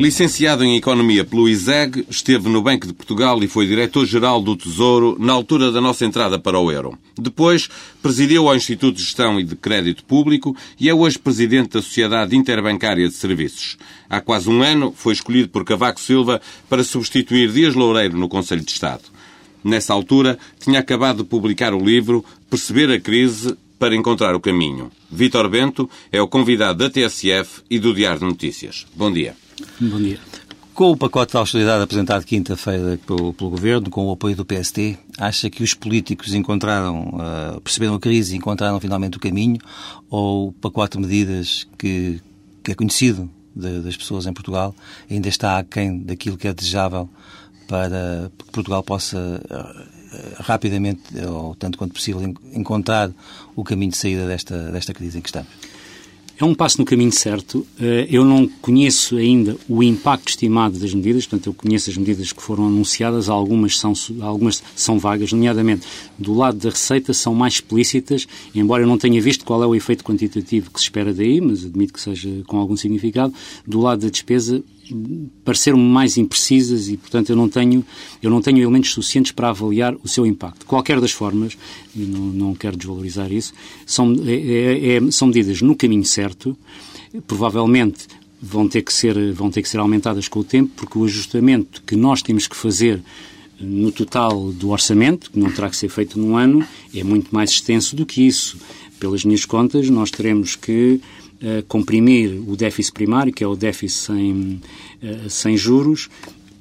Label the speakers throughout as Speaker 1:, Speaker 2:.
Speaker 1: Licenciado em Economia pelo ISEG, esteve no Banco de Portugal e foi diretor-geral do Tesouro na altura da nossa entrada para o euro. Depois, presidiu ao Instituto de Gestão e de Crédito Público e é hoje presidente da Sociedade Interbancária de Serviços. Há quase um ano foi escolhido por Cavaco Silva para substituir Dias Loureiro no Conselho de Estado. Nessa altura, tinha acabado de publicar o livro Perceber a Crise para encontrar o caminho. Vítor Bento é o convidado da TSF e do Diário de Notícias. Bom dia.
Speaker 2: Bom dia. Com o pacote de austeridade apresentado quinta-feira pelo, pelo, Governo, com o apoio do PST, acha que os políticos encontraram, uh, perceberam a crise e encontraram finalmente o caminho? Ou o pacote de medidas que, que é conhecido de, das pessoas em Portugal ainda está aquém daquilo que é desejável para que Portugal possa uh, rapidamente, ou tanto quanto possível, encontrar o caminho de saída desta, desta crise em que estamos?
Speaker 3: É um passo no caminho certo. Eh, eu não conheço ainda o impacto estimado das medidas, portanto, eu conheço as medidas que foram anunciadas, algumas são, algumas são vagas, nomeadamente do lado da receita são mais explícitas, embora eu não tenha visto qual é o efeito quantitativo que se espera daí, mas admito que seja com algum significado. Do lado da despesa, pareceram-me mais imprecisas e, portanto, eu não tenho eu não tenho elementos suficientes para avaliar o seu impacto. Qualquer das formas, e não, não quero desvalorizar isso, são, é, é, é, são medidas no caminho certo, provavelmente vão ter que ser vão ter que ser aumentadas com o tempo, porque o ajustamento que nós temos que fazer no total do orçamento, que não terá que ser feito num ano, é muito mais extenso do que isso. Pelas minhas contas, nós teremos que uh, comprimir o déficit primário, que é o déficit sem, uh, sem juros,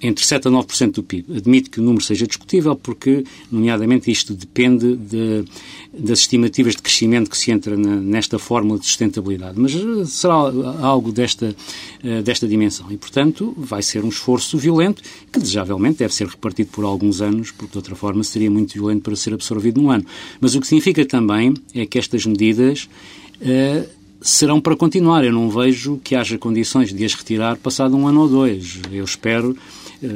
Speaker 3: entre 7% a 9% do PIB. Admito que o número seja discutível porque, nomeadamente, isto depende de, das estimativas de crescimento que se entra na, nesta fórmula de sustentabilidade. Mas eh, será algo desta, desta dimensão. E, portanto, vai ser um esforço violento que, desejavelmente, deve ser repartido por alguns anos, porque, de outra forma, seria muito violento para ser absorvido num ano. Mas o que significa também é que estas medidas serão para continuar. Eu não vejo que haja condições de as retirar passado um ano ou dois. Eu espero.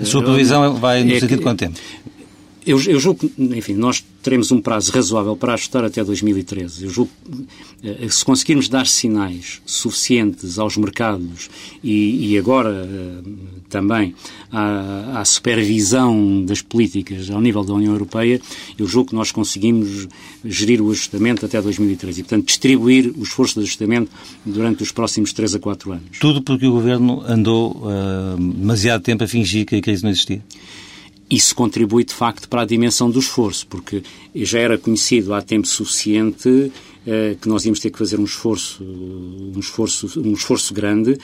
Speaker 2: A sua previsão uh, vai no é sentido de quanto tempo?
Speaker 3: Eu, eu julgo que, enfim, nós teremos um prazo razoável para ajustar até 2013. Eu julgo que, eh, se conseguirmos dar sinais suficientes aos mercados e, e agora eh, também à, à, supervisão das políticas ao nível da União Europeia, eu julgo que nós conseguimos gerir o ajustamento até 2013 e, portanto, distribuir o esforço de ajustamento durante os próximos 3 a 4 anos.
Speaker 2: Tudo porque o Governo andou uh, demasiado tempo a fingir que a crise não existia?
Speaker 3: Isso contribui de facto para a dimensão do esforço, porque já era conhecido há tempo suficiente eh, que nós íamos ter que fazer um esforço, um esforço, um esforço grande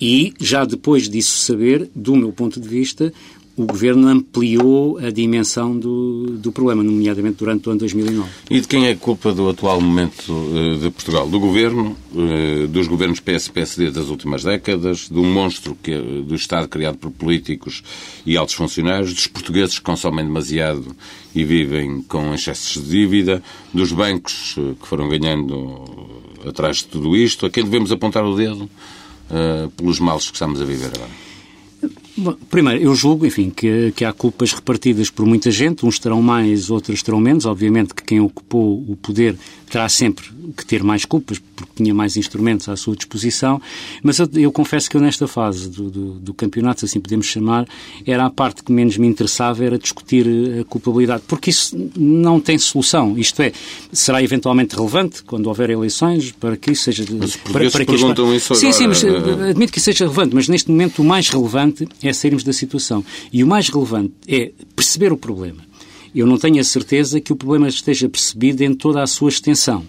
Speaker 3: e já depois disso saber, do meu ponto de vista, o Governo ampliou a dimensão do, do problema, nomeadamente durante o ano 2009.
Speaker 1: E de quem é a culpa do atual momento uh, de Portugal? Do Governo, uh, dos governos PS-PSD das últimas décadas, do monstro que, do Estado criado por políticos e altos funcionários, dos portugueses que consomem demasiado e vivem com excessos de dívida, dos bancos uh, que foram ganhando atrás de tudo isto? A quem devemos apontar o dedo pelos males que estamos a viver agora?
Speaker 3: Bom, primeiro, eu julgo, enfim, que, que há culpas repartidas por muita gente, uns terão mais, outros terão menos. Obviamente que quem ocupou o poder terá sempre que ter mais culpas, porque tinha mais instrumentos à sua disposição, mas eu, eu confesso que eu nesta fase do, do, do, campeonato, assim podemos chamar, era a parte que menos me interessava, era discutir a culpabilidade, porque isso não tem solução, isto é, será eventualmente relevante quando houver eleições para que isso seja...
Speaker 1: Mas para, para que perguntam isso
Speaker 3: Sim, sim, mas eh, admito que isso seja relevante, mas neste momento o mais relevante é sairmos da situação. E o mais relevante é perceber o problema eu não tenho a certeza que o problema esteja percebido em toda a sua extensão.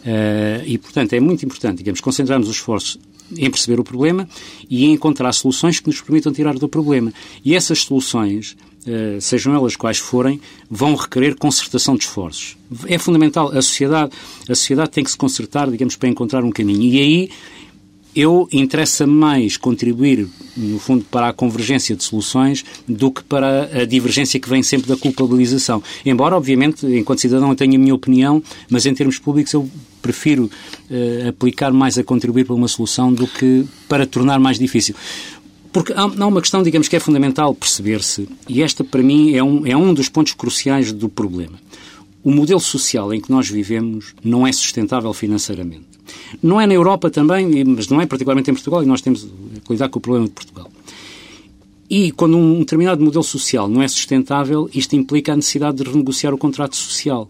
Speaker 3: Uh, e, portanto, é muito importante, digamos, concentrarmos os esforços em perceber o problema e em encontrar soluções que nos permitam tirar do problema. E essas soluções, uh, sejam elas quais forem, vão requerer concertação de esforços. É fundamental. A sociedade, a sociedade tem que se concertar, digamos, para encontrar um caminho. E aí eu interessa mais contribuir, no fundo, para a convergência de soluções do que para a divergência que vem sempre da culpabilização. Embora, obviamente, enquanto cidadão eu tenha a minha opinião, mas em termos públicos eu prefiro uh, aplicar mais a contribuir para uma solução do que para tornar mais difícil. Porque há, há uma questão, digamos, que é fundamental perceber-se, e esta, para mim, é um, é um dos pontos cruciais do problema. O modelo social em que nós vivemos não é sustentável financeiramente. Não é na Europa também, mas não é particularmente em Portugal, e nós temos que lidar com o problema de Portugal. E quando um determinado modelo social não é sustentável, isto implica a necessidade de renegociar o contrato social.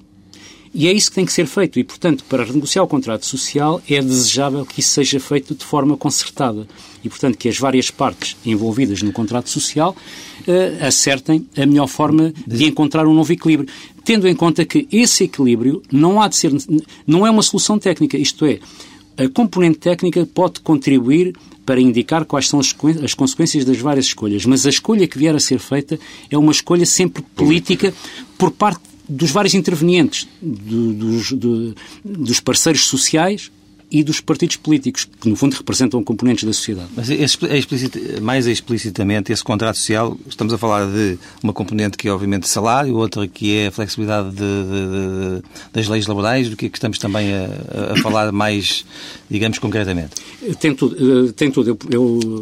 Speaker 3: E é isso que tem que ser feito. E, portanto, para renegociar o contrato social, é desejável que isso seja feito de forma concertada. E, portanto, que as várias partes envolvidas no contrato social uh, acertem a melhor forma de encontrar um novo equilíbrio. Tendo em conta que esse equilíbrio não há de ser. não é uma solução técnica. Isto é, a componente técnica pode contribuir para indicar quais são as, as, consequências das várias escolhas, mas a escolha que vier a ser feita é uma escolha sempre política por parte dos vários intervenientes, do, dos, do, dos parceiros sociais e dos partidos políticos, que no fundo representam componentes da sociedade.
Speaker 2: Mas é explicit, mais explicitamente, esse contrato social, estamos a falar de uma componente que é obviamente salário, outra que é a flexibilidade de, de, de, das leis laborais, do que é que estamos também a, a falar mais, digamos, concretamente?
Speaker 3: Tem tudo. Eh, tem tudo. Eu, eu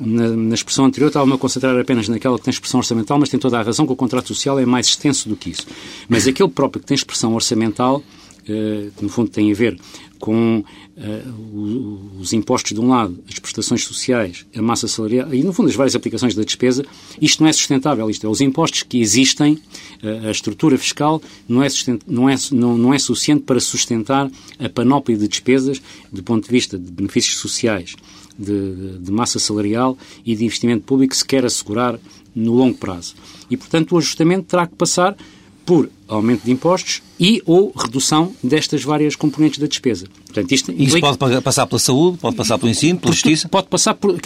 Speaker 3: na, na, expressão anterior estava-me a concentrar apenas naquela que tem expressão orçamental, mas tem toda a razão que o contrato social é mais extenso do que isso. Mas aquele próprio que tem expressão orçamental, eh, que no fundo tem a ver com uh, os impostos de um lado, as prestações sociais, a massa salarial e, no fundo, as várias aplicações da despesa, isto não é sustentável. Isto é, os impostos que existem, uh, a estrutura fiscal, não é, não, é, não, não é suficiente para sustentar a panóplia de despesas do ponto de vista de benefícios sociais, de, de massa salarial e de investimento público que se quer assegurar no longo prazo. E, portanto, o ajustamento terá que passar por aumento de impostos e ou redução destas várias componentes da despesa.
Speaker 2: Portanto, isto Isso implica... pode passar pela saúde, pode passar pelo ensino, pela justiça?
Speaker 3: Pode passar por,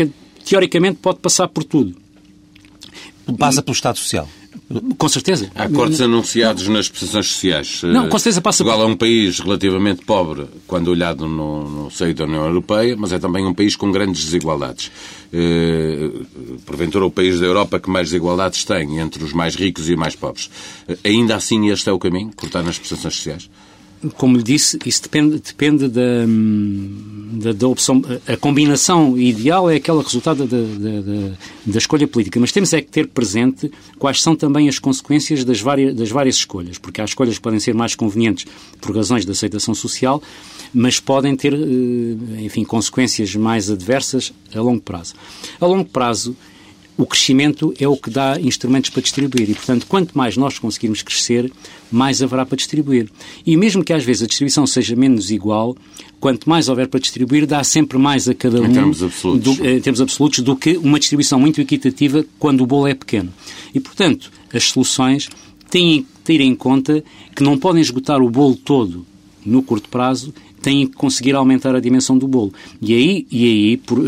Speaker 3: teoricamente pode passar por tudo.
Speaker 2: Passa pelo Estado Social?
Speaker 3: Com certeza.
Speaker 1: Há cortes anunciados nas prestações sociais.
Speaker 3: Não, com certeza passa
Speaker 1: Portugal é um país relativamente pobre quando olhado no, no seio da União Europeia, mas é também um país com grandes desigualdades. Eh, porventura o país da Europa que mais desigualdades tem entre os mais ricos e os mais pobres. Eh, ainda assim este é o caminho, cortar nas prestações sociais?
Speaker 3: Como lhe disse, isso depende, depende da, da, da, opção. A combinação ideal é aquela resultado da, da, da, escolha política, mas temos é que ter presente quais são também as consequências das várias, das várias escolhas, porque há escolhas que podem ser mais convenientes por razões de aceitação social, mas podem ter, eh, enfim, consequências mais adversas a longo prazo. A longo prazo, o crescimento é o que dá instrumentos para distribuir e, portanto, quanto mais nós conseguirmos crescer, mais haverá para distribuir. E mesmo que às vezes a distribuição seja menos igual, quanto mais houver para distribuir, dá sempre mais a cada um
Speaker 1: em termos absolutos,
Speaker 3: do, em termos absolutos do que uma distribuição muito equitativa quando o bolo é pequeno. E, portanto, as soluções têm que ter em conta que não podem esgotar o bolo todo no curto prazo, têm que conseguir aumentar a dimensão do bolo. E aí, e aí por,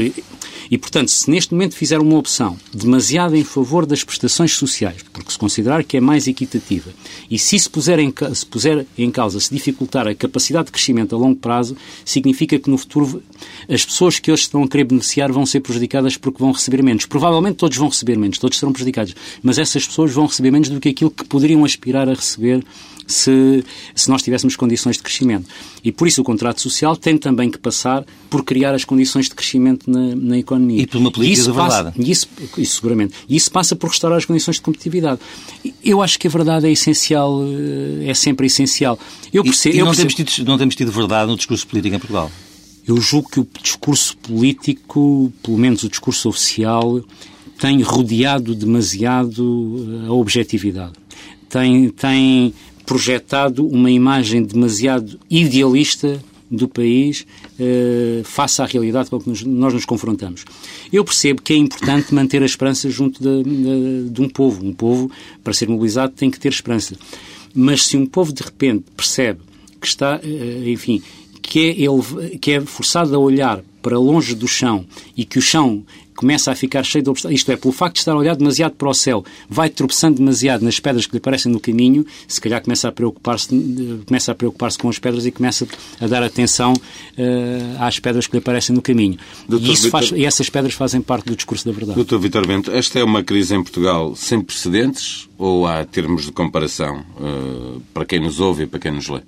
Speaker 3: e, portanto, se neste momento fizer uma opção demasiado em favor das prestações sociais, porque se considerar que é mais equitativa, e se isso puser em, se puser em causa, se dificultar a capacidade de crescimento a longo prazo, significa que no futuro as pessoas que hoje estão a querer beneficiar vão ser prejudicadas porque vão receber menos. Provavelmente todos vão receber menos, todos serão prejudicados, mas essas pessoas vão receber menos do que aquilo que poderiam aspirar a receber se, se nós tivéssemos condições de crescimento. E por isso o contrato social tem também que passar por criar as condições de crescimento na, na economia.
Speaker 2: E por uma política isso
Speaker 3: de verdade. Passa, isso, isso seguramente. E isso passa por restaurar as condições de competitividade. Eu acho que a verdade é essencial, eh, é sempre essencial.
Speaker 2: Eu percebo, e, e não, percebo... Temos tido, não temos tido verdade no discurso político em Portugal?
Speaker 3: Eu julgo que o discurso político, pelo menos o discurso oficial, tem rodeado demasiado eh, a objetividade. Tem, tem projetado uma imagem demasiado idealista do país eh, face à realidade com que nós nos confrontamos. Eu percebo que é importante manter a esperança junto de, de, de, um povo. Um povo, para ser mobilizado, tem que ter esperança. Mas se um povo de repente percebe que está, eh, enfim, que é, ele, que é forçado a olhar para longe do chão e que o chão começa a ficar cheio de obstáculos, isto é, pelo facto de estar a olhar demasiado para o céu, vai tropeçando demasiado nas pedras que lhe aparecem no caminho, se calhar começa a preocupar-se começa a preocupar-se com as pedras e começa a dar atenção uh, às pedras que lhe aparecem no caminho. e, isso faz, e essas pedras fazem parte do discurso da verdade.
Speaker 1: Doutor Vitor Bento, esta é uma crise em Portugal sem precedentes ou há termos de comparação uh, para quem nos ouve e para quem nos lê?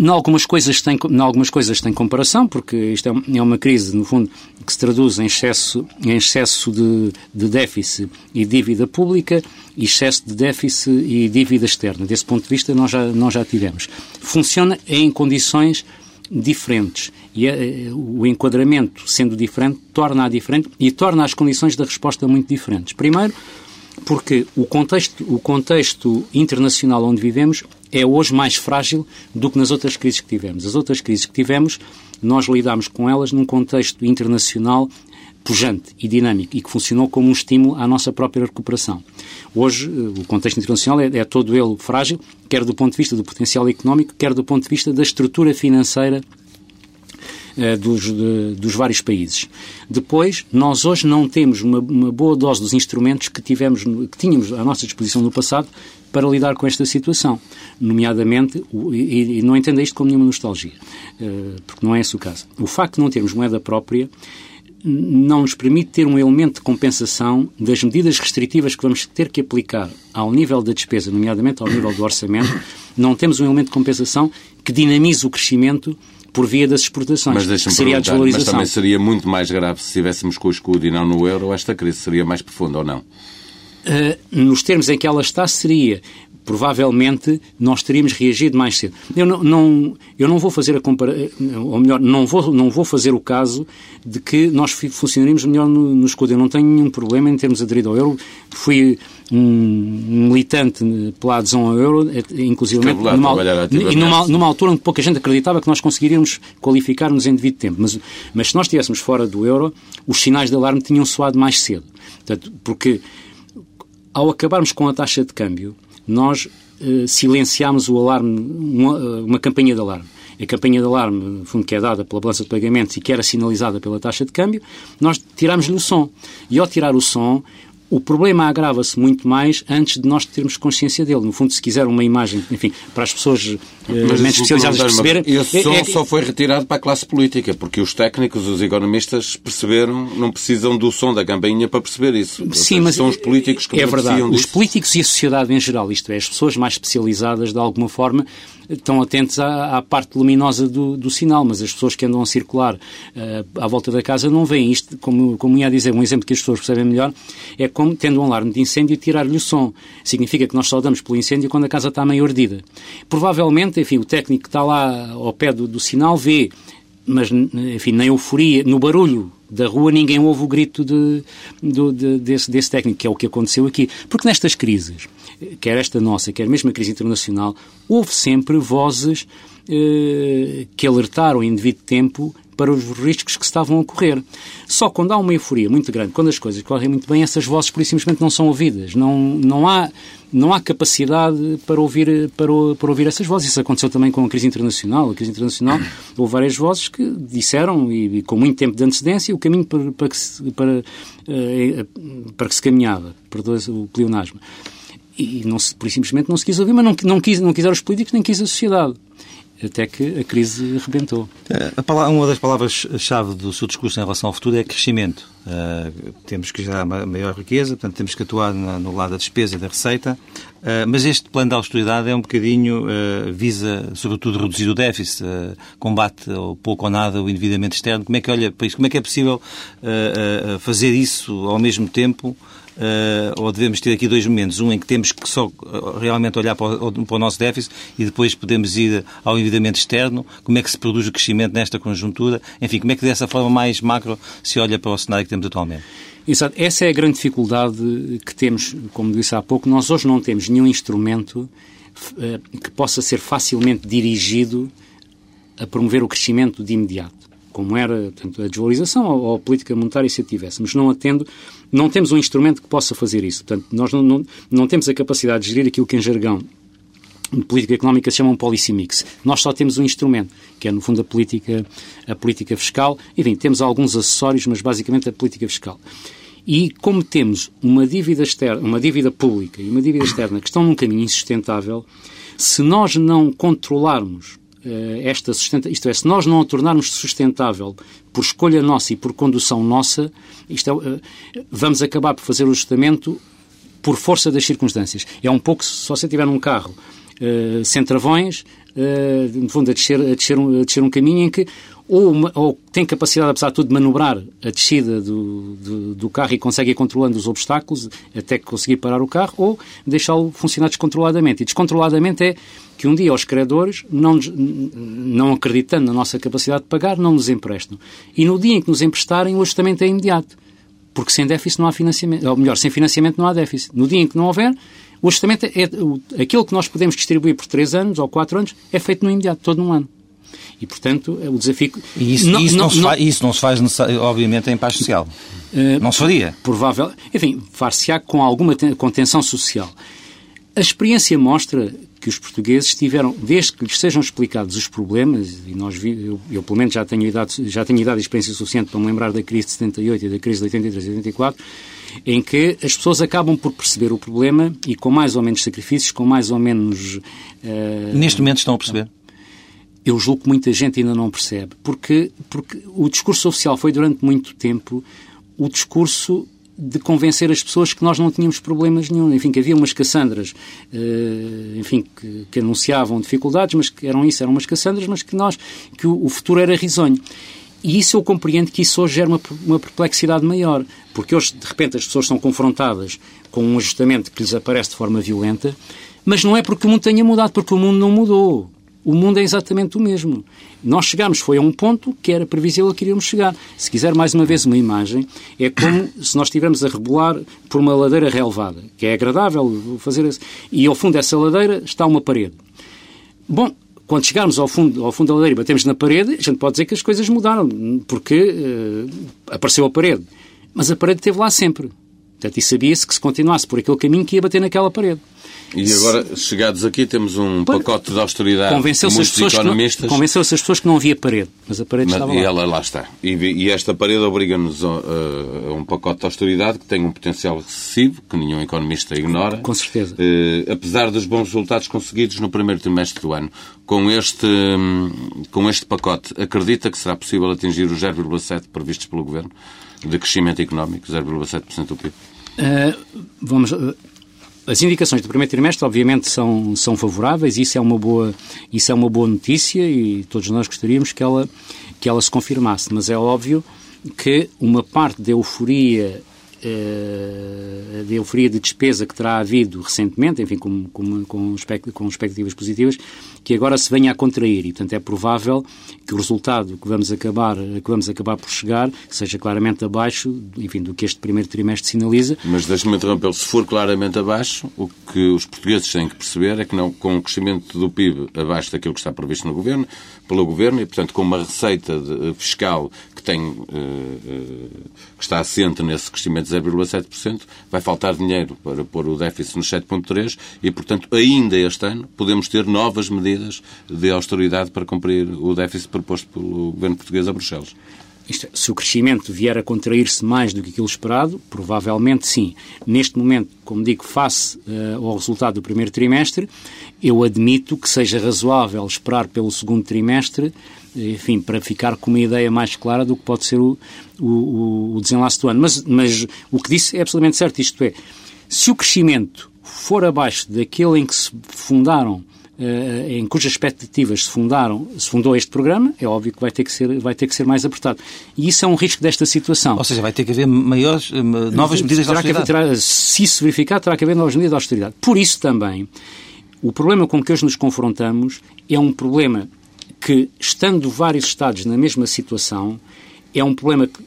Speaker 3: Em algumas coisas tem, em algumas coisas tem comparação, porque isto é, é uma crise, no fundo, que se traduz em excesso, em excesso de, de déficit e dívida pública e excesso de déficit e dívida externa. Desse ponto de vista, nós já, nós já tivemos. Funciona em condições diferentes. E uh, o enquadramento, sendo diferente, torna-a diferente e torna as condições da resposta muito diferentes. Primeiro, porque o contexto, o contexto internacional onde vivemos é hoje mais frágil do que nas outras crises que tivemos. As outras crises que tivemos, nós lidámos com elas num contexto internacional pujante e dinâmico e que funcionou como um estímulo à nossa própria recuperação. Hoje, eh, o contexto internacional é, é, todo ele frágil, quer do ponto de vista do potencial económico, quer do ponto de vista da estrutura financeira dos, de, dos vários países. Depois, nós hoje não temos uma, uma boa dose dos instrumentos que, tivemos, que tínhamos à nossa disposição no passado para lidar com esta situação. Nomeadamente, e, e não entenda isto como nenhuma nostalgia, eh, porque não é esse o caso. O facto de não termos moeda própria não nos permite ter um elemento de compensação das medidas restritivas que vamos ter que aplicar ao nível da despesa, nomeadamente ao nível do orçamento, não temos um elemento de compensação que dinamize o crescimento por via das exportações,
Speaker 1: mas
Speaker 3: que seria a desvalorização.
Speaker 1: Mas também seria muito mais grave se estivéssemos com o escudo e não no euro, esta crise seria mais profunda ou não?
Speaker 3: Uh, nos termos em que ela está, seria provavelmente nós teríamos reagido mais cedo. Eu não, não, eu não vou fazer a comparação, ou melhor, não vou, não vou fazer o caso de que nós funcionaríamos melhor no, no escudo. Eu não tenho nenhum problema em termos aderido ao euro. Fui um militante pela adesão ao euro, eh, inclusive numa, numa, numa, altura onde pouca gente acreditava que nós conseguiríamos qualificar-nos em devido tempo. Mas, mas se nós estivéssemos fora do euro, os sinais de alarme tinham soado mais cedo. Portanto, porque ao acabarmos com a taxa de câmbio, nós uh, silenciámos o alarme, uma, uh, uma campanha de alarme. A campanha de alarme, no fundo, que é dada pela balança de pagamentos e que era sinalizada pela taxa de câmbio, nós tirámos-lhe o som. E ao tirar o som, o problema agrava-se muito mais antes de nós termos consciência dele. No fundo, se quiser uma imagem, enfim, para as pessoas uh, menos especializadas perceberem...
Speaker 1: Esse é, som é, só foi retirado para a classe política, porque os técnicos, os economistas perceberam, não precisam do som da campainha para perceber isso.
Speaker 3: Sim, seja, mas
Speaker 1: são os políticos que
Speaker 3: É verdade.
Speaker 1: Disso.
Speaker 3: Os políticos e a sociedade em geral, isto é, as pessoas mais especializadas, de alguma forma, estão atentos à, à parte luminosa do, do, sinal, mas as pessoas que andam a circular uh, à volta da casa não veem isto, como, como ia dizer, um exemplo que as pessoas percebem melhor, é como tendo um alarme de incêndio tirar-lhe o som. Significa que nós só damos pelo incêndio quando a casa está meio ardida. Provavelmente, enfim, o técnico que está lá ao pé do, do sinal vê mas, enfim, na euforia, no barulho da rua, ninguém ouve o grito de, de, de, desse, desse técnico, que é o que aconteceu aqui. Porque nestas crises, quer esta nossa, quer mesmo a crise internacional, houve sempre vozes eh, que alertaram em devido tempo para os riscos que estavam a ocorrer. Só quando há uma euforia muito grande, quando as coisas correm muito bem, essas vozes por simplesmente não são ouvidas. Não, não, há, não há capacidade para ouvir, para, para ouvir essas vozes. Isso aconteceu também com a crise internacional. A crise internacional houve várias vozes que disseram, e, e com muito tempo de antecedência, o caminho para, para, que, se, para, uh, para que se caminhava. Perdoe o pleonasmo. E não se, por simplesmente não se quis ouvir, mas não, não, quis, não quiseram os políticos, nem quis a sociedade até que a crise rebentou.
Speaker 2: Palavra, uma das palavras-chave do seu discurso em relação ao futuro é crescimento. Uh, temos que gerar maior riqueza, portanto, temos que atuar na, no lado da despesa e da receita, uh, mas este plano de austeridade é um bocadinho, uh, visa, sobretudo, reduzir o déficit, combate ou pouco ou nada o endividamento externo. Como é que olha para isso? Como é que é possível fazer isso ao mesmo tempo? Uh, ou devemos ter aqui dois momentos. Um em que temos que só eh, realmente olhar para o, para o, nosso déficit e depois podemos ir ao endividamento externo. Como é que se produz o crescimento nesta conjuntura? Enfim, como é que dessa forma mais macro se olha para o cenário que temos atualmente?
Speaker 3: Exato. Essa é a grande dificuldade que temos, como disse há pouco. Nós hoje não temos nenhum instrumento uh, que possa ser facilmente dirigido a promover o crescimento de imediato como era portanto, a desvalorização ou, a política monetária se a tivéssemos. Não atendo, não temos um instrumento que possa fazer isso. Portanto, nós não, não, não temos a capacidade de gerir aquilo que em jargão de política económica se chama um policy mix. Nós só temos um instrumento, que é, no fundo, a política, a política fiscal. Enfim, temos alguns acessórios, mas basicamente a política fiscal. E como temos uma dívida externa, uma dívida pública e uma dívida externa que estão num caminho insustentável, se nós não controlarmos esta sustenta, isto é, se nós não a tornarmos sustentável por escolha nossa e por condução nossa, isto é, eh, vamos acabar por fazer o ajustamento por força das circunstâncias. É um pouco se você tiver um carro uh, sem travões, uh, no fundo, a descer, a, descer um, a descer um caminho em que ou, ou tem capacidade, apesar de tudo, de manobrar a descida do, do, do, carro e consegue ir controlando os obstáculos até conseguir parar o carro, ou deixá-lo funcionar descontroladamente. E descontroladamente é que um dia os credores, não, não acreditando na nossa capacidade de pagar, não nos emprestam. E no dia em que nos emprestarem, o ajustamento é imediato. Porque sem déficit não há financiamento. Ou melhor, sem financiamento não há déficit. No dia em que não houver, o ajustamento é, é aquilo que nós podemos distribuir por 3 anos ou 4 anos é feito no imediato, todo num ano. E, portanto, o desafio...
Speaker 2: E isso não, isso não, não, se, faz, isso não se faz, obviamente, em paz social. Uh, não se faria.
Speaker 3: Provável. Enfim, far-se-á com alguma contenção social. A experiência mostra que os portugueses tiveram, desde que lhes sejam explicados os problemas, e nós vi, eu, eu, pelo menos já tenho, idade, já tenho idade e experiência suficiente para me lembrar da crise de 78 e da crise de 83 e 84, em que as pessoas acabam por perceber o problema e com mais ou menos sacrifícios, com mais ou menos...
Speaker 2: Uh, Neste momento estão a perceber?
Speaker 3: Eu julgo que muita gente ainda não percebe, porque, porque o discurso oficial foi durante muito tempo o discurso de convencer as pessoas que nós não tínhamos problemas nenhum. Enfim, que havia umas Cassandras, uh, enfim, que, que, anunciavam dificuldades, mas que eram isso, eram umas Cassandras, mas que nós, que o, o futuro era risonho. E isso eu compreendo que isso hoje gera uma, uma perplexidade maior, porque hoje, de repente, as pessoas são confrontadas com um ajustamento que lhes aparece de forma violenta, mas não é porque o mundo tenha mudado, porque o mundo não mudou. O mundo é exatamente o mesmo. Nós chegámos, foi a um ponto que era previsível que iríamos chegar. Se quiser mais uma vez uma imagem, é como se nós estivermos a rebolar por uma ladeira relevada, que é agradável fazer isso. E ao fundo dessa ladeira está uma parede. Bom, quando chegarmos ao fundo, ao fundo da ladeira e batemos na parede, a gente pode dizer que as coisas mudaram, porque uh, apareceu a parede. Mas a parede esteve lá sempre. Portanto, e sabia-se que se continuasse por aquele caminho que ia bater naquela parede.
Speaker 1: E agora, chegados aqui, temos um pacote de austeridade
Speaker 3: convenceu-se as pessoas economistas. Convenceu-se as pessoas que não havia parede, mas a parede mas, estava
Speaker 1: lá.
Speaker 3: E
Speaker 1: ela lá está. E, e esta parede obriga-nos a, a, um pacote de austeridade que tem um potencial excessivo, que nenhum economista ignora.
Speaker 3: Com certeza.
Speaker 1: Eh, apesar dos bons resultados conseguidos no primeiro trimestre do ano, com este, com este pacote, acredita que será possível atingir os 0,7 previstos pelo Governo de crescimento económico, 0,7% do PIB? Uh,
Speaker 3: vamos, uh, as indicações do primeiro trimestre, obviamente, são, são favoráveis, isso é, uma boa, isso é uma boa notícia e todos nós gostaríamos que ela, que ela se confirmasse, mas é óbvio que uma parte da euforia uh, de euforia de despesa que terá havido recentemente, enfim, com, com, com, com expectativas positivas, que agora se venha a contrair. E, portanto, é provável que o resultado que vamos acabar, que vamos acabar por chegar seja claramente abaixo, enfim, do que este primeiro trimestre sinaliza.
Speaker 1: Mas deixe-me interromper se for claramente abaixo, o que os portugueses têm que perceber é que não, com o crescimento do PIB abaixo daquilo que está previsto no governo, pelo governo, e, portanto, com uma receita de, fiscal que tem, uh, uh, que está assente nesse crescimento 0,7%, vai faltar dinheiro para pôr o déficit nos 7,3% e, portanto, ainda este ano podemos ter novas medidas de austeridade para cumprir o déficit proposto pelo governo português a Bruxelas.
Speaker 3: Isto, é, se o crescimento vier a contrair-se mais do que aquilo esperado, provavelmente sim. Neste momento, como digo, face uh, ao resultado do primeiro trimestre, eu admito que seja razoável esperar pelo segundo trimestre enfim, para ficar com uma ideia mais clara do que pode ser o, o, o desenlace do ano. Mas, mas o que disse é absolutamente certo, isto é, se o crescimento for abaixo daquele em que se fundaram em cujas expectativas se fundaram, se fundou este programa, é óbvio que vai ter que ser, vai ter que ser mais apertado. E isso é um risco desta situação.
Speaker 2: Ou seja, vai ter que haver maiores, eh, novas medidas de austeridade.
Speaker 3: Terá, se isso verificar, terá que haver novas medidas de austeridade. Por isso também, o problema com que hoje nos confrontamos é um problema que, estando vários Estados na mesma situação, é um problema que,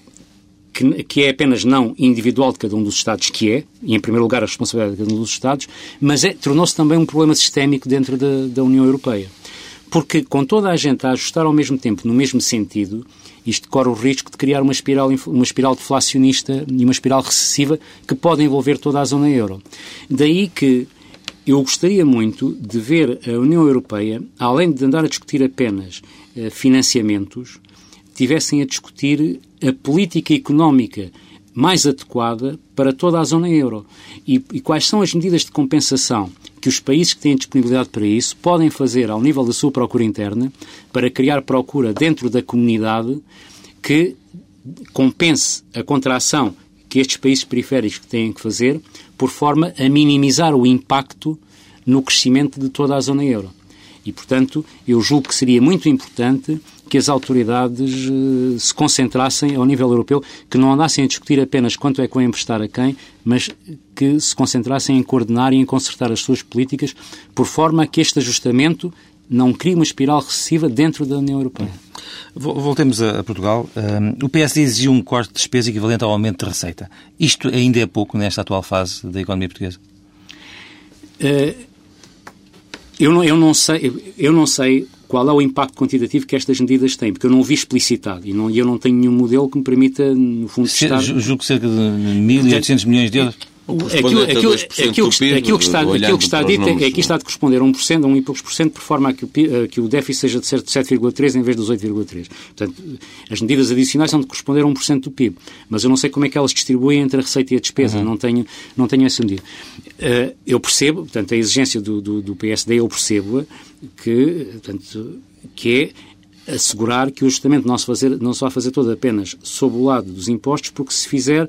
Speaker 3: que, é apenas não individual de cada um dos Estados, que é, e em primeiro lugar a responsabilidade de cada um dos Estados, mas é, tornou-se também um problema sistémico dentro da, da União Europeia. Porque, com toda a gente a ajustar ao mesmo tempo, no mesmo sentido, isto corre o risco de criar uma espiral, uma espiral deflacionista e uma espiral recessiva que pode envolver toda a zona euro. Daí que eu gostaria muito de ver a União Europeia, além de andar a discutir apenas uh, financiamentos, tivessem a discutir a política económica mais adequada para toda a zona euro. E, e, quais são as medidas de compensação que os países que têm disponibilidade para isso podem fazer ao nível da sua procura interna para criar procura dentro da comunidade que compense a contração que estes países periféricos têm que fazer por forma a minimizar o impacto no crescimento de toda a zona euro. E, portanto, eu julgo que seria muito importante que as autoridades uh, se concentrassem ao nível europeu, que não andassem a discutir apenas quanto é que vão emprestar a quem, mas que se concentrassem em coordenar e em consertar as suas políticas, por forma que este ajustamento não crie uma espiral recessiva dentro da União Europeia.
Speaker 2: Voltemos a Portugal. O PSD exigiu um corte de despesa equivalente ao aumento de receita. Isto ainda é pouco nesta atual fase da economia portuguesa?
Speaker 3: Uh, eu, não, eu, não sei, eu não sei qual é o impacto quantitativo que estas medidas têm, porque eu não o vi explicitado e não, eu não tenho nenhum modelo que me permita, no fundo,
Speaker 2: testar... Julgo que cerca de 1.800 milhões de euros.
Speaker 3: Aquilo, aquilo, aquilo, PIB, aquilo, que está, aquilo que está dito é, é que está de corresponder a 1%, a 1 e poucos por cento, por forma a que o, que o déficit seja de 7,3% em vez dos 8,3%. Portanto, as medidas adicionais são de corresponder a 1% do PIB. Mas eu não sei como é que elas distribuem entre a receita e a despesa. Uhum. Não, tenho, não tenho essa medida. Uh, eu percebo, portanto, a exigência do, do, do PSD, eu percebo que, portanto, que é assegurar que o ajustamento não se, fazer, não se vai fazer todo apenas sob o lado dos impostos, porque se fizer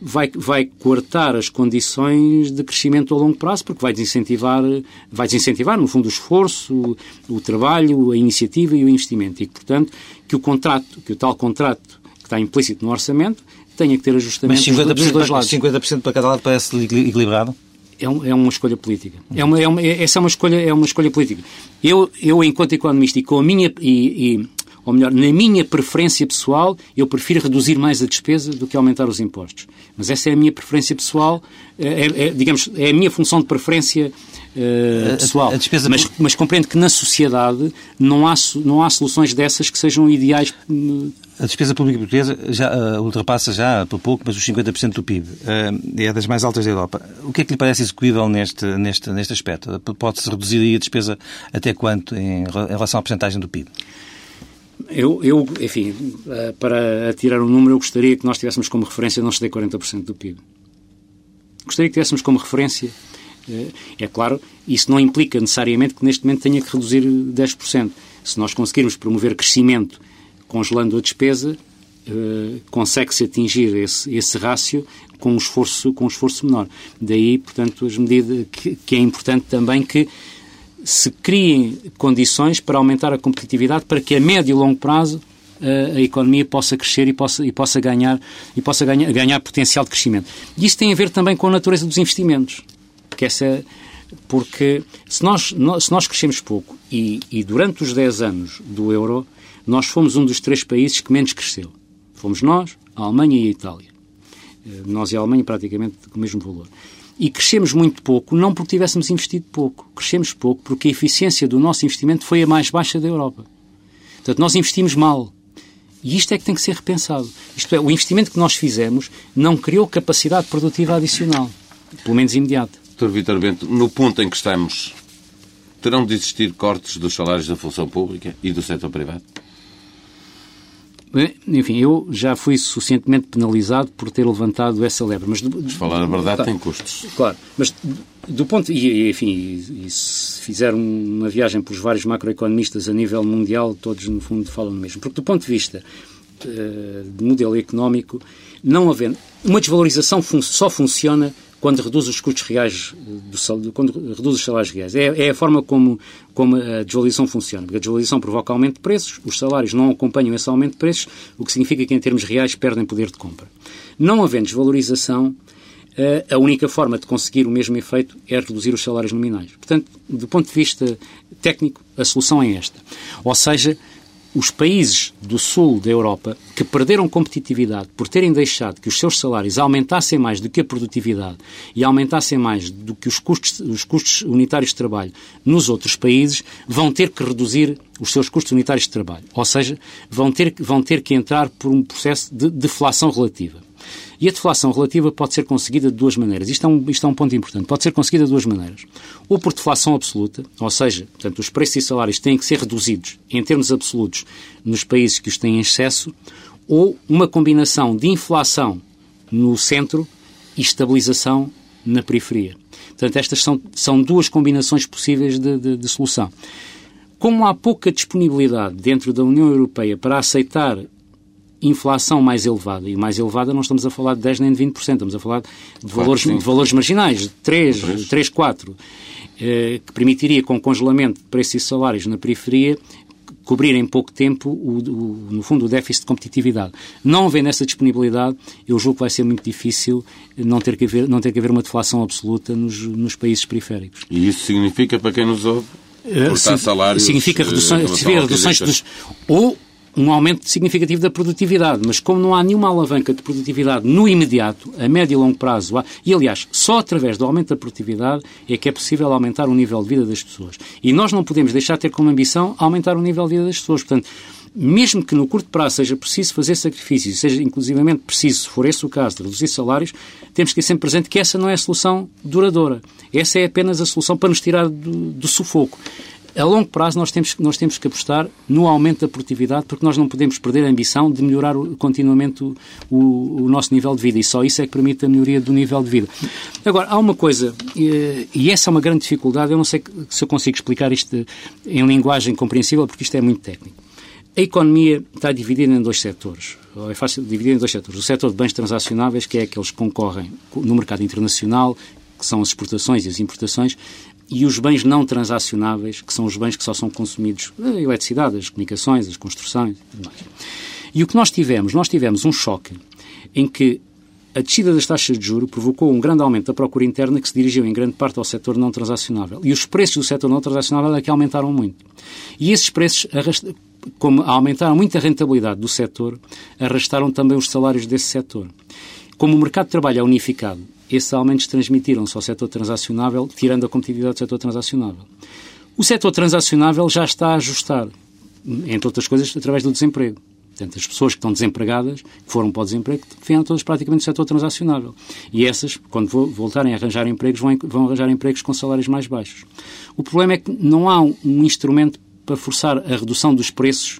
Speaker 3: vai, vai cortar as condições de crescimento a longo prazo, porque vai desincentivar, vai desincentivar no fundo, o esforço, o, o trabalho, a iniciativa e o investimento. E, portanto, que o contrato, que o tal contrato que está implícito no orçamento, tenha que ter 50%, dos dois lados.
Speaker 2: 50% para cada lado parece equilibrado?
Speaker 3: É, um, é uma escolha política. É uma, é uma, essa é uma escolha, é uma escolha política. Eu, eu enquanto economista, e com a minha e, e ou melhor, na minha preferência pessoal, eu prefiro reduzir mais a despesa do que aumentar os impostos. Mas essa é a minha preferência pessoal, é, é, é digamos, é a minha função de preferência uh, pessoal. A, a mas, mas, compreendo que na sociedade não há, não há soluções dessas que sejam ideais.
Speaker 2: Hum, a despesa pública portuguesa já uh, ultrapassa já por pouco, mas os 50% do PIB. Uh, é das mais altas da Europa. O que é que lhe parece execuível neste, neste, neste aspecto? Pode-se reduzir a despesa até quanto em, em relação à porcentagem do PIB?
Speaker 3: Eu, eu, enfim, eh, para atirar um número, eu gostaria que nós tivéssemos como referência não exceder 40% do PIB. Gostaria que tivéssemos como referência. Eh, é claro, isso não implica necessariamente que neste momento tenha que reduzir 10%. Se nós conseguirmos promover crescimento congelando a despesa, eh, consegue-se atingir esse, esse rácio com um esforço, com um esforço menor. Daí, portanto, as medidas que, que é importante também que se criem condições para aumentar a competitividade para que a médio e longo prazo a economia possa crescer e possa, e possa, ganhar, e possa ganhar, ganhar potencial de crescimento. Isso tem a ver também com a natureza dos investimentos. Que essa, porque se nós, se nós crescemos pouco e, e durante os 10 anos do euro, nós fomos um dos três países que menos cresceu. Fomos nós, a Alemanha e a Itália. Eh, nós e a Alemanha praticamente com o mesmo valor. E crescemos muito pouco, não porque tivéssemos investido pouco. Crescemos pouco porque a eficiência do nosso investimento foi a mais baixa da Europa. Portanto, nós investimos mal. E isto é que tem que ser repensado. Isto é, o investimento que nós fizemos não criou capacidade produtiva adicional, pelo menos imediata.
Speaker 1: Dr. Vitor Bento, no ponto em que estamos, terão de existir cortes dos salários da função pública e do setor privado?
Speaker 3: Enfim, eu já fui suficientemente penalizado por ter levantado essa lebre. Mas,
Speaker 1: mas falar a verdade tá, tem custos.
Speaker 3: Claro, mas do ponto e, enfim, e, e se fizer uma viagem pelos vários macroeconomistas a nível mundial, todos no fundo falam o mesmo. Porque do ponto de vista uh, de modelo económico, não havendo uma desvalorização fun só funciona quando reduz os custos reais, do, quando reduz os salários reais. É, é, a forma como, como a desvalorização funciona. Porque a desvalorização provoca aumento de preços, os salários não acompanham esse aumento de preços, o que significa que, em termos reais, perdem poder de compra. Não havendo desvalorização, eh, a única forma de conseguir o mesmo efeito é reduzir os salários nominais. Portanto, do ponto de vista técnico, a solução é esta. Ou seja, os países do sul da Europa que perderam competitividade por terem deixado que os seus salários aumentassem mais do que a produtividade e aumentassem mais do que os custos, os custos unitários de trabalho nos outros países, vão ter que reduzir os seus custos unitários de trabalho. Ou seja, vão ter, vão ter que entrar por um processo de deflação relativa. E a deflação relativa pode ser conseguida de duas maneiras. Isto é, um, isto é um ponto importante. Pode ser conseguida de duas maneiras. Ou por deflação absoluta, ou seja, portanto, os preços e salários têm que ser reduzidos em termos absolutos nos países que os têm em excesso, ou uma combinação de inflação no centro e estabilização na periferia. Portanto, estas são, são duas combinações possíveis de, de, de solução. Como há pouca disponibilidade dentro da União Europeia para aceitar inflação mais elevada. E mais elevada não estamos a falar de 10 nem de 20%, estamos a falar de valores, de valores marginais, de 3, 3 4, eh, que permitiria, com congelamento de preços e salários na periferia, cobrir em pouco tempo, o, o, no fundo, o déficit de competitividade. Não havendo essa disponibilidade, eu julgo que vai ser muito difícil não ter que haver, não ter que haver uma deflação absoluta nos, nos países periféricos.
Speaker 1: E isso significa, para quem nos ouve, eh, cortar salários...
Speaker 3: Significa reduções, reduções dos... Ou um aumento significativo da produtividade, mas como não há nenhuma alavanca de produtividade no imediato, a médio e longo prazo, e aliás, só através do aumento da produtividade é que é possível aumentar o nível de vida das pessoas. E nós não podemos deixar de ter como ambição aumentar o nível de vida das pessoas. Portanto, mesmo que no curto prazo seja preciso fazer sacrifícios, seja inclusivamente preciso, se for esse o caso, de reduzir salários, temos que ter sempre presente que essa não é a solução duradoura. Essa é apenas a solução para nos tirar do, do sufoco a longo prazo nós temos, nós temos que apostar no aumento da produtividade porque nós não podemos perder a ambição de melhorar continuamente o, o, o, nosso nível de vida e só isso é que permite a melhoria do nível de vida. Agora, há uma coisa, e essa é uma grande dificuldade, eu não sei se eu consigo explicar isto em linguagem compreensível porque isto é muito técnico. A economia está dividida em dois setores. É fácil dividir em dois setores. O setor de bens transacionáveis, que é aqueles que concorrem no mercado internacional, que são as exportações e as importações, e os bens não transacionáveis, que são os bens que só são consumidos, a eletricidade, as comunicações, as construções e tudo mais. E o que nós tivemos? Nós tivemos um choque em que a descida das taxas de juro provocou um grande aumento da procura interna que se dirigiu em grande parte ao setor não transacionável. E os preços do setor não transacionável é que aumentaram muito. E esses preços, como aumentaram muito a rentabilidade do setor, arrastaram também os salários desse setor. Como o mercado de trabalho é unificado esses aumentos transmitiram-se ao setor transacionável, tirando a competitividade do setor transacionável. O setor transacionável já está a ajustar, entre outras coisas, através do desemprego. Portanto, as pessoas que estão desempregadas, que foram para o desemprego, vêm todas praticamente do setor transacionável. E essas, quando voltarem a arranjar empregos, vão, vão arranjar empregos com salários mais baixos. O problema é que não há um instrumento para forçar a redução dos preços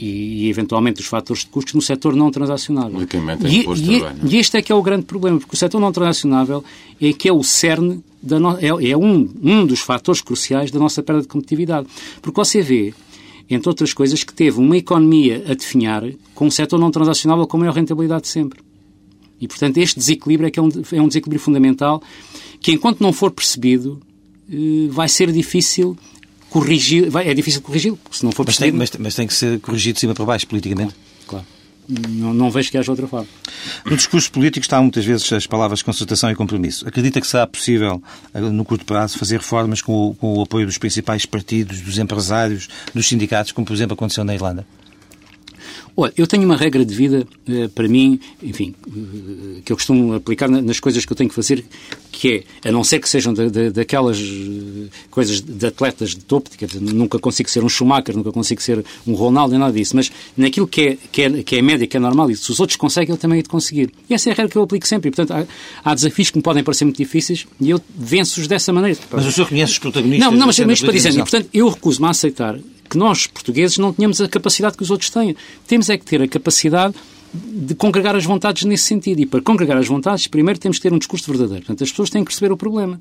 Speaker 3: e, e, eventualmente os fatores de custos no setor não transacionável.
Speaker 1: E, e,
Speaker 3: e, este é que é o grande problema, porque o setor não transacionável é que é o cerne, da no, é, é um, um dos fatores cruciais da nossa perda de competitividade. Porque você vê, entre outras coisas, que teve uma economia a definhar com um setor não transacionável com a maior rentabilidade de sempre. E, portanto, este desequilíbrio é que é um, é um desequilíbrio fundamental que, enquanto não for percebido, eh, vai ser difícil corrigir, vai, é difícil corrigi-lo, se não for
Speaker 2: mas tem, mas, mas, tem que ser corrigido de cima para baixo, politicamente.
Speaker 3: Claro. Não, não, vejo que haja outra forma.
Speaker 2: No discurso político está muitas vezes as palavras concertação e compromisso. Acredita que será possível, no curto prazo, fazer reformas com o, com o apoio dos principais partidos, dos empresários, dos sindicatos, como por exemplo aconteceu na Irlanda?
Speaker 3: Olha, eu tenho uma regra de vida, eh, para mim, enfim, eh, que eu costumo aplicar nas coisas que eu tenho que fazer, que é, a não ser que sejam da, da, daquelas eh, coisas de atletas de topo, dizer, nunca consigo ser um Schumacher, nunca consigo ser um Ronaldo, nada disso, mas naquilo que é, que é, que é média, que é normal, e se os outros conseguem, eu também hei de conseguir. E essa é a regra que eu aplico sempre. E, portanto, há, há desafios que me podem parecer muito difíceis e eu venço-os dessa maneira.
Speaker 2: Mas o senhor conhece os protagonistas?
Speaker 3: Não, não mas, mas para dizer, e, portanto, eu recuso-me a aceitar que nós, portugueses, não tenhamos a capacidade que os outros têm. Temos é que ter a capacidade de congregar as vontades nesse sentido. E para congregar as vontades, primeiro temos que ter um discurso verdadeiro. Portanto, as pessoas têm que perceber o problema.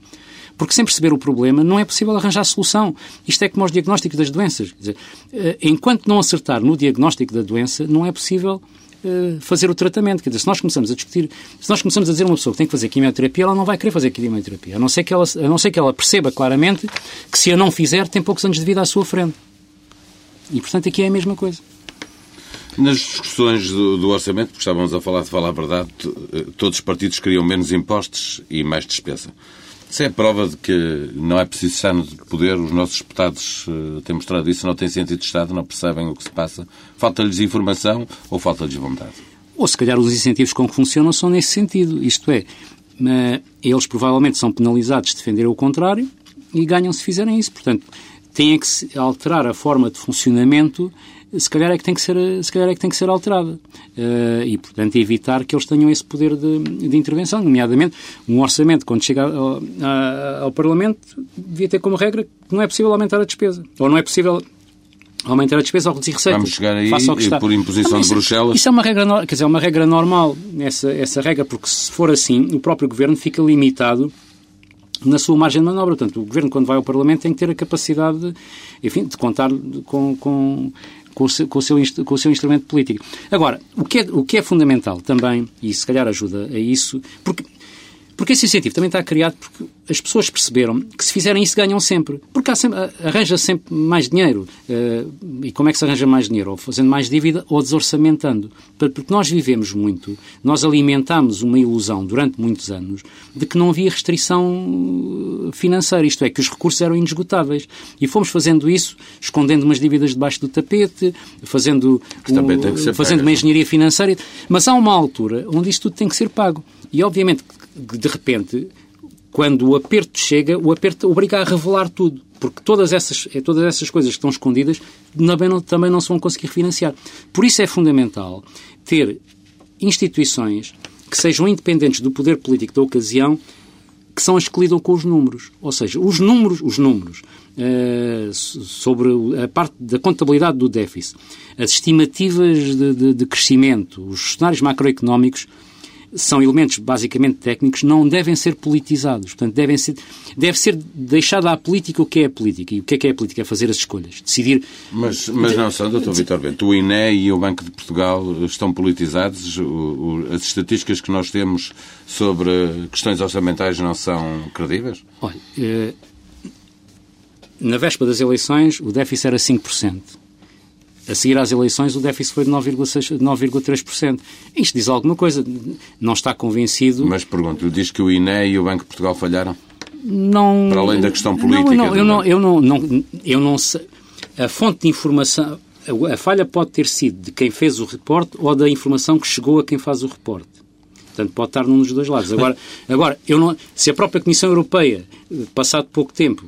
Speaker 3: Porque sem perceber o problema não é possível arranjar solução. Isto é como os diagnósticos das doenças. Dizer, eh, enquanto não acertar no diagnóstico da doença, não é possível eh, fazer o tratamento. Quer dizer, se nós começamos a discutir, se nós começamos a dizer a uma pessoa que tem que fazer quimioterapia, ela não vai querer fazer quimioterapia. A não ser que ela, a não ser que ela perceba claramente que se a não fizer, tem poucos anos de vida à sua frente. E, portanto, aqui é a mesma coisa.
Speaker 1: Nas discussões do, do, orçamento, porque estávamos a falar de falar a verdade, eh, todos os partidos queriam menos impostos e mais despesa. Isso é prova de que não é preciso estar no poder. Os nossos deputados uh, têm mostrado isso, não têm sentido de Estado, não percebem o que se passa. Falta-lhes informação ou falta-lhes vontade?
Speaker 3: Ou se calhar os incentivos com que funcionam são nesse sentido. Isto é, eles provavelmente são penalizados se defenderem o contrário e ganham se fizerem isso. Portanto, têm que alterar a forma de funcionamento se calhar é que tem que ser, se calhar é que tem que ser alterada. Uh, e, portanto, evitar que eles tenham esse poder de, de intervenção, nomeadamente um orçamento, quando chega ao, ao, Parlamento, devia ter como regra que não é possível aumentar a despesa. Ou não é possível aumentar a despesa ou reduzir receitas.
Speaker 1: Vamos chegar aí por imposição não,
Speaker 3: isso,
Speaker 1: de Bruxelas.
Speaker 3: Isso é uma regra, quer dizer, é uma regra normal, essa, essa regra, porque se for assim, o próprio Governo fica limitado na sua margem de manobra. Portanto, o Governo, quando vai ao Parlamento, tem que ter a capacidade, de, enfim, de contar com, com, com, o seu, com, o seu, com o seu instrumento político. Agora, o que, é, o que é fundamental também, e se calhar ajuda a isso, porque Porque esse incentivo também está criado porque as pessoas perceberam que se fizerem isso ganham sempre. Porque sempre, arranja sempre mais dinheiro. Uh, e como é que se arranja mais dinheiro? Ou fazendo mais dívida ou desorçamentando. Porque nós vivemos muito, nós alimentámos uma ilusão durante muitos anos de que não havia restrição financeira, isto é, que os recursos eram inesgotáveis. E fomos fazendo isso, escondendo umas dívidas debaixo do tapete, fazendo, um, fazendo uma engenharia financeira. Mas há uma altura onde isto tudo tem que ser pago. E, obviamente, de repente, quando o aperto chega, o aperto obriga a revelar tudo. Porque todas essas, é, todas essas coisas que estão escondidas também não, também não se vão conseguir financiar. Por isso é fundamental ter instituições que sejam independentes do poder político da ocasião, que são as que lidam com os números. Ou seja, os números, os números uh, sobre a parte da contabilidade do déficit, as estimativas de, de, de crescimento, os cenários macroeconómicos, são elementos basicamente técnicos, não devem ser politizados. Portanto, devem ser, deve ser deixada à política o que é a política. E o que é que é a política? É fazer as escolhas, decidir.
Speaker 1: Mas, mas não são, Dr. Vitor Bento. O INE e o Banco de Portugal estão politizados. As estatísticas que nós temos sobre questões orçamentais não são credíveis?
Speaker 3: Olha, eh, na véspera das eleições, o déficit era 5%. A seguir às eleições, o déficit foi de 9,3%. Isto diz alguma coisa. Não está convencido.
Speaker 1: Mas pergunto, diz que o INE e o Banco de Portugal falharam?
Speaker 3: Não.
Speaker 1: Para além da questão política.
Speaker 3: Não, eu não, eu não, não, eu não sei. A fonte de informação. A falha pode ter sido de quem fez o reporte ou da informação que chegou a quem faz o reporte. Portanto, pode estar num dos dois lados. Agora, agora eu não, se a própria Comissão Europeia, passado pouco tempo,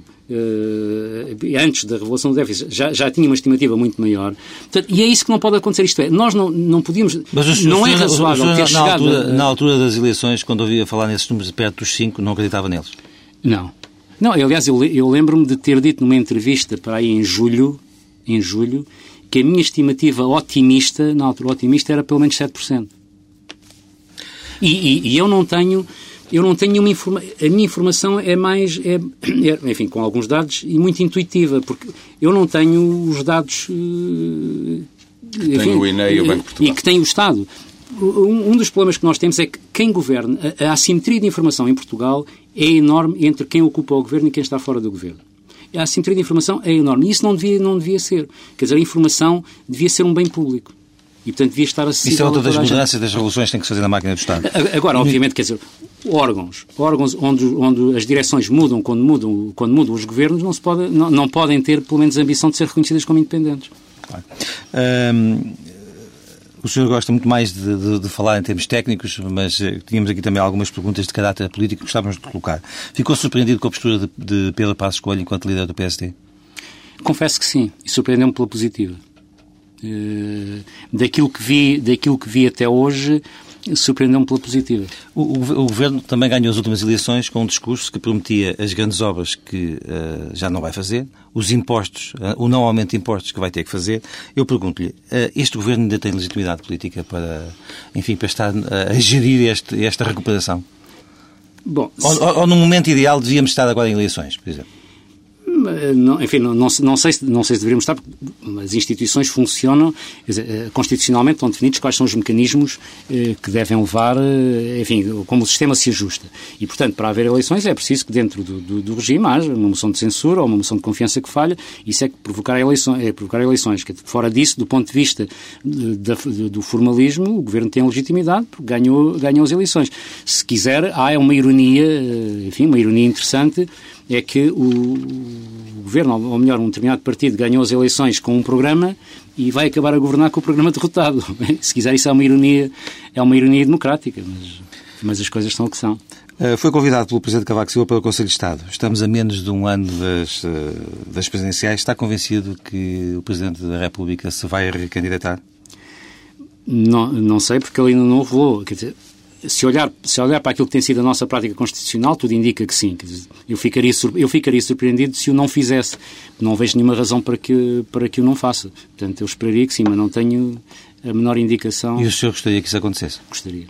Speaker 3: antes da revelação do déficit, já, já tinha uma estimativa muito maior. Portanto, e é isso que não pode acontecer. Isto é, nós não, não podíamos. Mas não é razoável ter
Speaker 2: na
Speaker 3: chegado.
Speaker 2: Altura, a... Na altura das eleições, quando ouvia falar nesses números perto dos 5, não acreditava neles?
Speaker 3: Não. Não, aliás, eu, eu lembro-me de ter dito numa entrevista para aí em julho, em julho, que a minha estimativa otimista, na altura otimista, era pelo menos 7%. E, e, e eu não tenho eu não tenho uma informação. A minha informação é mais. É, é, enfim, com alguns dados e muito intuitiva, porque eu não tenho os dados. Uh,
Speaker 1: enfim, tem o INE e o Banco de Portugal.
Speaker 3: E que tem o Estado. Um, um, dos problemas que nós temos é que quem governa, a, a assimetria de informação em Portugal é enorme entre quem ocupa o governo e quem está fora do governo. A assimetria de informação é enorme. E isso não devia, não devia ser. Quer dizer, a informação devia ser um bem público. E, portanto, devia estar acessível
Speaker 2: Isso é outra das mudanças das revoluções que tem que se fazer na máquina do Estado.
Speaker 3: Agora, obviamente, quer dizer, órgãos, órgãos onde, onde as direções mudam quando mudam, quando mudam os governos, não, se pode, não, não podem ter, pelo menos, a ambição de ser reconhecidas como independentes.
Speaker 2: Claro. o senhor gosta muito mais de, de, de, falar em termos técnicos, mas eh, tínhamos aqui também algumas perguntas de caráter político que gostávamos de colocar. Ficou surpreendido com a postura de, de Pedro Passos Coelho enquanto líder do PSD?
Speaker 3: Confesso que sim, e surpreendeu-me pela positiva. Uh, daquilo, que vi, daquilo que vi até hoje, surpreendeu-me pela positiva.
Speaker 2: O, o, o, Governo também ganhou as últimas eleições com um discurso que prometia as grandes obras que uh, já não vai fazer, os impostos, uh, o não aumento de impostos que vai ter que fazer. Eu pergunto-lhe, uh, este Governo ainda tem legitimidade política para, enfim, para estar a gerir este, esta recuperação? Bom, ou, se... ou, ou no momento ideal devíamos estar agora em eleições, por exemplo?
Speaker 3: Não, enfim, não, não, não, sei se, não sei se deveríamos estar, porque as instituições funcionam, dizer, eh, constitucionalmente estão definidos quais são os mecanismos eh, que devem levar, eh, enfim, como o sistema se ajusta. E, portanto, para haver eleições é preciso que dentro do, do, do regime haja uma moção de censura ou uma moção de confiança que falha, isso é que provocar eleições. É provocar eleições. Fora disso, do ponto de vista do formalismo, o Governo tem legitimidade porque ganhou, ganhou as eleições. Se quiser, há uma ironia, enfim, uma ironia interessante, é que o governo, ou melhor, um determinado partido ganhou as eleições com um programa e vai acabar a governar com o programa derrotado. Se quiser, isso é uma ironia, é uma ironia democrática, mas, mas as coisas são o que são.
Speaker 2: Eh, foi convidado pelo Presidente Cavaco Silva para o Conselho de Estado. Estamos a menos de um ano das, eh, das presidenciais. Está convencido que o Presidente da República se vai recandidatar?
Speaker 3: Não, não sei, porque ele ainda não revelou. Quer dizer, se olhar, se olhar para aquilo que tem sido a nossa prática constitucional, tudo indica que sim. Eu ficaria, eu ficaria surpreendido se o não fizesse. Não vejo nenhuma razão para que, para que o não faça. Portanto, eu esperaria que sim, mas não tenho a menor indicação.
Speaker 2: E o senhor gostaria que isso acontecesse?
Speaker 3: Gostaria.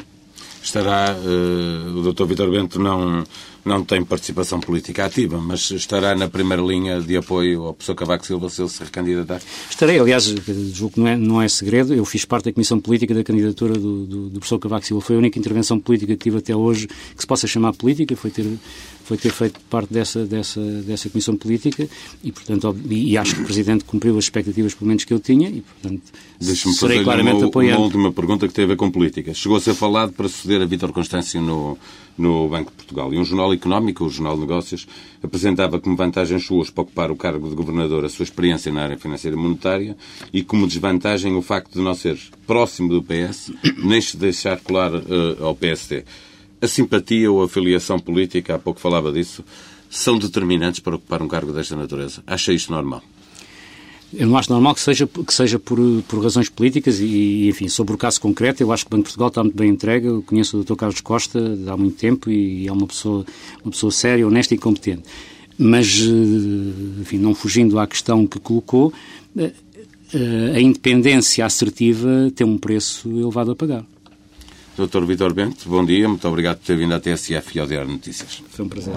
Speaker 1: Estará, uh, o Dr. Vitor Bento não, não tem participação política ativa, mas estará na primeira linha de apoio ao professor Cavaco Silva se ele se recandidatar?
Speaker 3: Estarei, aliás, julgo que não é, não é segredo, eu fiz parte da Comissão Política da candidatura do, do, do professor Cavaco Silva. Foi a única intervenção política que tive até hoje que se possa chamar política, foi ter, foi ter feito parte dessa, dessa, dessa Comissão Política e, portanto, e, acho que o Presidente cumpriu as expectativas, pelo menos, que eu tinha e, portanto,
Speaker 1: Deixa-me fazer claramente uma, uma última pergunta que tem a ver com política. Chegou a ser falado para suceder a Vítor Constâncio no, no Banco de Portugal. E um jornal económico, o Jornal de Negócios, apresentava como vantagens suas para ocupar o cargo de governador a sua experiência na área financeira e monetária e como desvantagem o facto de não ser próximo do PS, nem se deixar colar uh, ao PSD. A simpatia ou a filiação política, há pouco falava disso, são determinantes para ocupar um cargo desta natureza. Acha isto normal?
Speaker 3: Eu não acho normal que seja, que seja por, por razões políticas e, enfim, sobre o caso concreto, eu acho que o Banco de Portugal está muito bem entregue. Eu conheço o Dr. Carlos Costa há muito tempo e é uma pessoa, uma pessoa séria, honesta e competente. Mas, eh, enfim, não fugindo à questão que colocou, eh, eh, a independência assertiva tem um preço elevado a pagar.
Speaker 1: Dr. Vitor Bento, bom dia. Muito obrigado por ter vindo à TSF e ao Diário Notícias.
Speaker 3: Foi um prazer.